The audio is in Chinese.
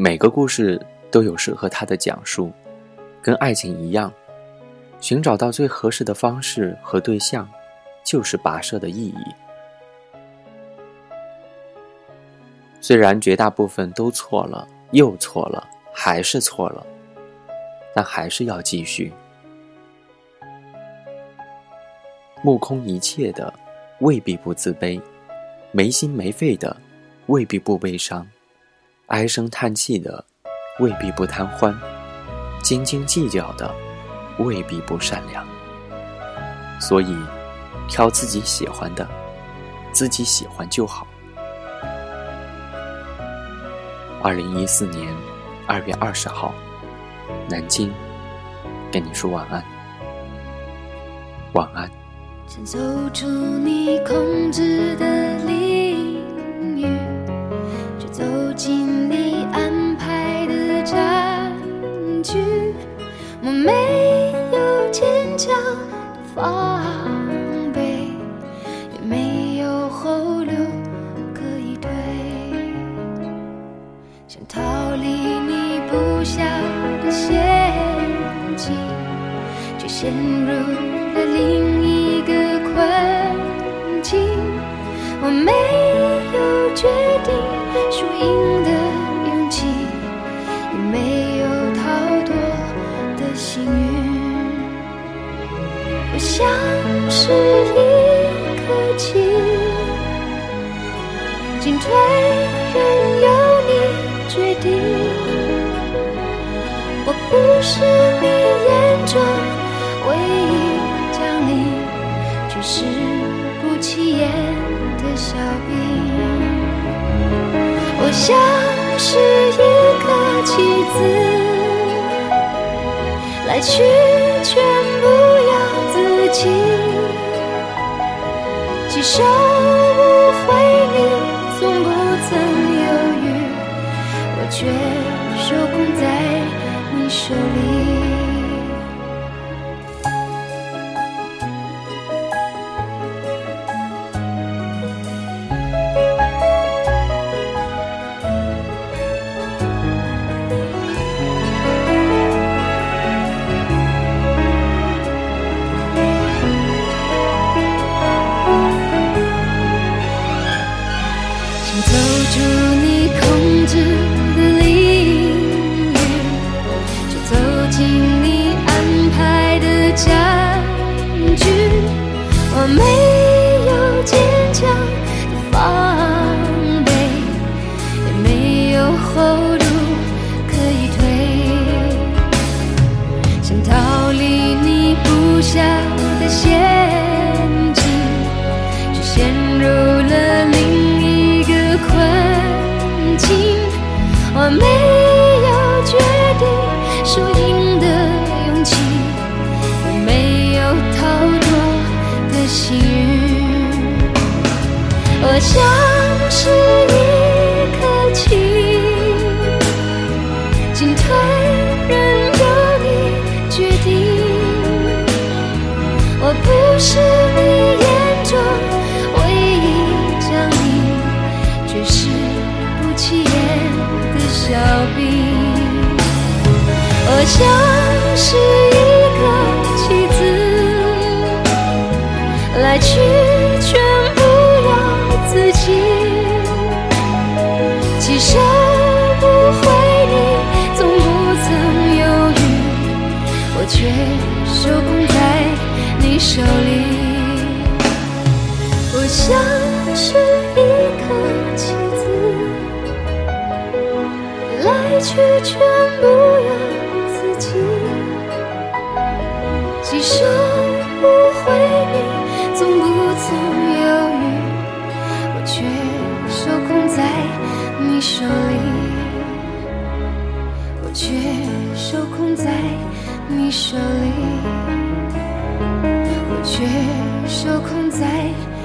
每个故事都有适合它的讲述，跟爱情一样，寻找到最合适的方式和对象，就是跋涉的意义。虽然绝大部分都错了，又错了，还是错了，但还是要继续。目空一切的未必不自卑，没心没肺的未必不悲伤，唉声叹气的未必不贪欢，斤斤计较的未必不善良。所以，挑自己喜欢的，自己喜欢就好。二零一四年二月二十号，南京，跟你说晚安，晚安。走出你控制的想逃离你布下的陷阱，却陷入了另一个困境。我没有决定输赢的勇气，也没有逃脱的幸运。我像是一颗棋，进退不是你眼中唯一将领，却是不起眼的小兵。我像是一个棋子。来去全不由自己，几手手里。下的陷阱，却陷入了另一个困境。我没有决定输赢的勇气，也没有逃脱的幸运。我想是你眼中唯一降临，却是不起眼的小兵。我像是一个棋子，来去全不由自己。其实不回忆，从不曾犹豫，我却受不。手里。我像是一颗棋子，来去全不由自己。几手不回你，从不曾犹豫，我却受控在你手里，我却受控在你手里，我却受控在。